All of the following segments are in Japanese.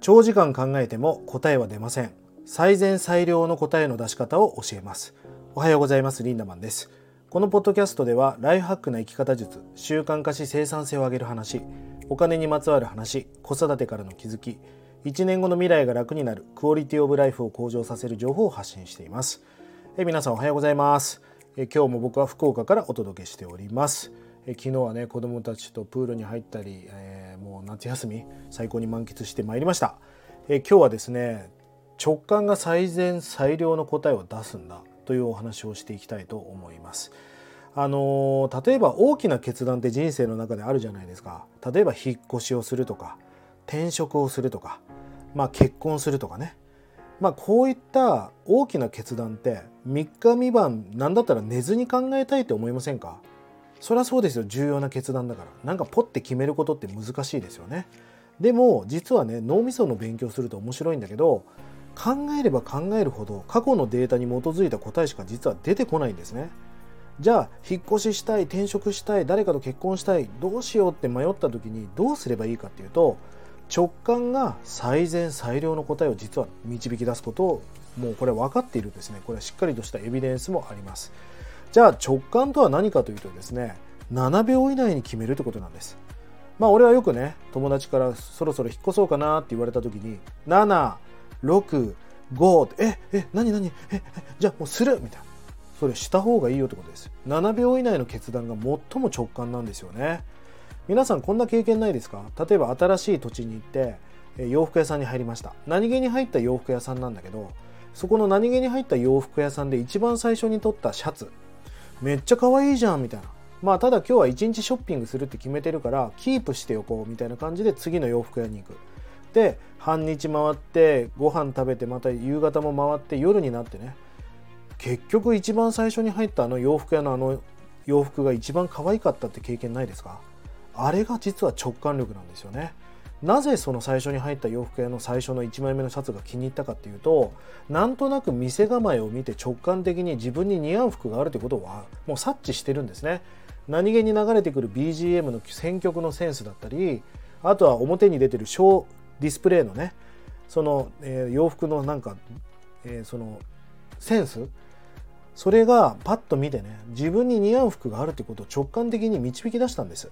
長時間考えても答えは出ません。最善最良の答えの出し方を教えます。おはようございます。リンダマンです。このポッドキャストではライフハックな生き方術習慣化し生産性を上げる話お金にまつわる話子育てからの気づき1年後の未来が楽になるクオリティオブライフを向上させる情報を発信しています。え皆さんおはようございます。え今日も僕は福岡からお届けしております。え昨日はね子供たちとプールに入ったり、えー、夏休み最高に満喫してまいりました。え今日はですね直感が最善最良の答えを出すんだというお話をしていきたいと思います。あの例えば大きな決断って人生の中であるじゃないですか。例えば引っ越しをするとか転職をするとか、まあ、結婚するとかね。まあこういった大きな決断って3日3晩何だったら寝ずに考えたいと思いませんか？そりゃそうですよ。重要な決断だから。なんかポッて決めることって難しいですよね。でも実はね脳みその勉強すると面白いんだけど考えれば考えるほど過去のデータに基づいた答えしか実は出てこないんですね。じゃあ引っ越ししたい転職したい誰かと結婚したいどうしようって迷った時にどうすればいいかっていうと直感が最善最良の答えを実は導き出すことをもうこれ分かっているんですね。これはしっかりとしたエビデンスもあります。じゃあ直感とは何かというとですね7秒以内に決めるってことなんです。まあ俺はよくね友達からそろそろ引っ越そうかなって言われた時に765ってええ何何ええじゃあもうするみたいな。それした方がいいよってことです。7秒以内の決断が最も直感なんですよね。皆さんこんな経験ないですか？例えば新しい土地に行って洋服屋さんに入りました。何気に入った洋服屋さんなんだけどそこの何気に入った洋服屋さんで一番最初に取ったシャツ。めっちゃ可愛いじゃんみたいな。まあただ今日は一日ショッピングするって決めてるからキープしておこうみたいな感じで次の洋服屋に行く。で半日回ってご飯食べてまた夕方も回って夜になってね。結局一番最初に入ったあの洋服屋のあの洋服が一番可愛かったって経験ないですか？あれが実は直感力なんですよね。なぜその最初に入った洋服屋の最初の1枚目のシャツが気に入ったかっていうとなんとなく店構えを見て直感的に自分に似合う服があるってことはもう察知してるんですね。何気に流れてくる BGM の選曲のセンスだったりあとは表に出てるショーディスプレイのねその、えー、洋服のなんか、えー、そのセンスそれがパッと見てね自分に似合う服があるってことを直感的に導き出したんです。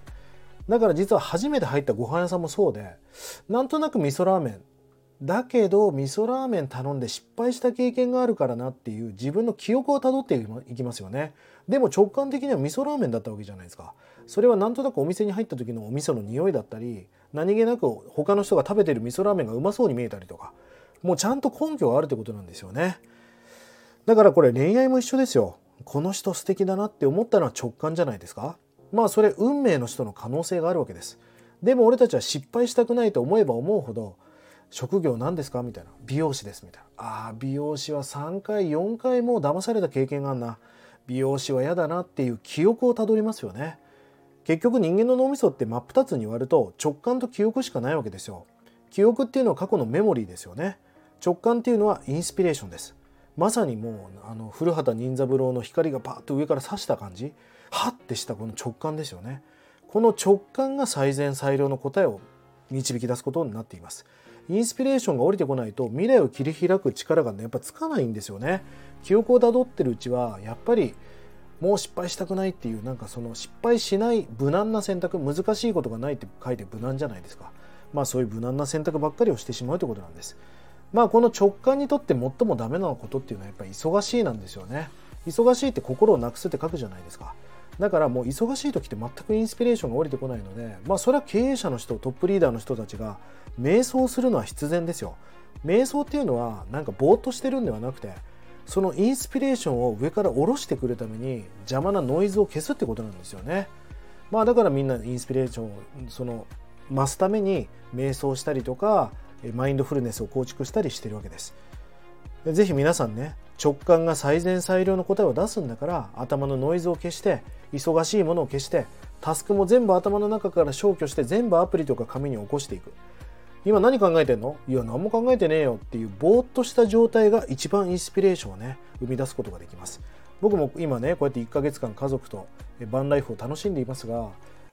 だから実は初めて入ったご飯屋さんもそうでなんとなく味噌ラーメン。だけど味噌ラーメン頼んで失敗した経験があるからなっていう自分の記憶をたどっていきますよね。でも直感的には味噌ラーメンだったわけじゃないですか。それはなんとなくお店に入った時のお味噌の匂いだったり何気なく他の人が食べてる味噌ラーメンがうまそうに見えたりとかもうちゃんと根拠があるってことなんですよね。だからこれ恋愛も一緒ですよ。この人素敵だなって思ったのは直感じゃないですか。まあそれ運命の人の可能性があるわけです。でも俺たちは失敗したくないと思えば思うほど職業何ですか？みたいな。美容師ですみたいな。ああ美容師は3回4回も騙された経験があるな。美容師は嫌だなっていう記憶をたどりますよね。結局人間の脳みそって真っ二つに割ると直感と記憶しかないわけですよ。記憶っていうのは過去のメモリーですよね。直感っていうのはインスピレーションです。まさにもうあの古畑任三郎の光がパッと上から差した感じ。ハッてしたこの直感ですよね。この直感が最善最良の答えを導き出すことになっています。インスピレーションが降りてこないと未来を切り開く力がねやっぱつかないんですよね。記憶をたどってるうちはやっぱりもう失敗したくないっていうなんかその失敗しない無難な選択難しいことがないって書いて無難じゃないですか。まあそういう無難な選択ばっかりをしてしまうということなんです。まあこの直感にとって最もダメなことっていうのはやっぱり忙しいなんですよね。忙しいって心をなくすって書くじゃないですか。だからもう忙しい時って全くインスピレーションが降りてこないのでまあそれは経営者の人トップリーダーの人たちが瞑想するのは必然ですよ。瞑想っていうのはなんかぼーっとしてるんではなくてそのインスピレーションを上から下ろしてくるために邪魔なノイズを消すってことなんですよね。まあだからみんなインスピレーションをその増すために瞑想したりとかマインドフルネスを構築したりしてるわけです。ぜひ皆さんね直感が最善最良の答えを出すんだから頭のノイズを消して忙しいものを消してタスクも全部頭の中から消去して全部アプリとか紙に起こしていく。今何考えてんの？いや何も考えてねえよっていうぼーっとした状態が一番インスピレーションをね生み出すことができます。僕も今ねこうやって1ヶ月間家族とバンライフを楽しんでいますが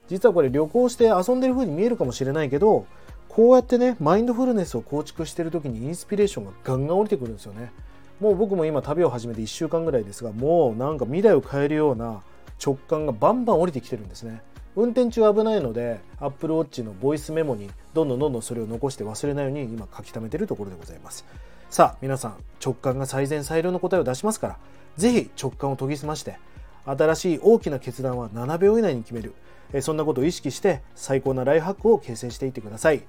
実はこれ旅行して遊んでる風に見えるかもしれないけどこうやってねマインドフルネスを構築してる時にインスピレーションがガンガン降りてくるんですよね。もう僕も今旅を始めて1週間ぐらいですがもうなんか未来を変えるような直感がバンバン降りてきてるんですね。運転中危ないので Apple Watch のボイスメモにどんどんどんどんそれを残して忘れないように今書き溜めてるところでございます。さあ皆さん直感が最善最良の答えを出しますから是非直感を研ぎ澄まして新しい大きな決断は7秒以内に決めるそんなことを意識して最高なライフハックを形成していってください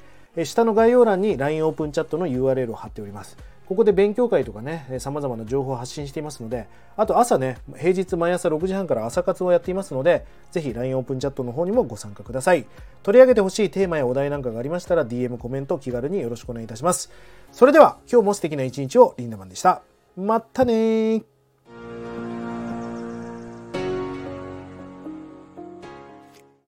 下の概要欄に LINE オープンチャットの URL を貼っておりますここで勉強会とかね、様々な情報を発信していますので、あと朝ね、平日毎朝6時半から朝活をやっていますので、ぜひ LINE オープンチャットの方にもご参加ください。取り上げてほしいテーマやお題なんかがありましたら、DM コメント気軽によろしくお願いいたします。それでは、今日も素敵な一日をリンダマンでした。またね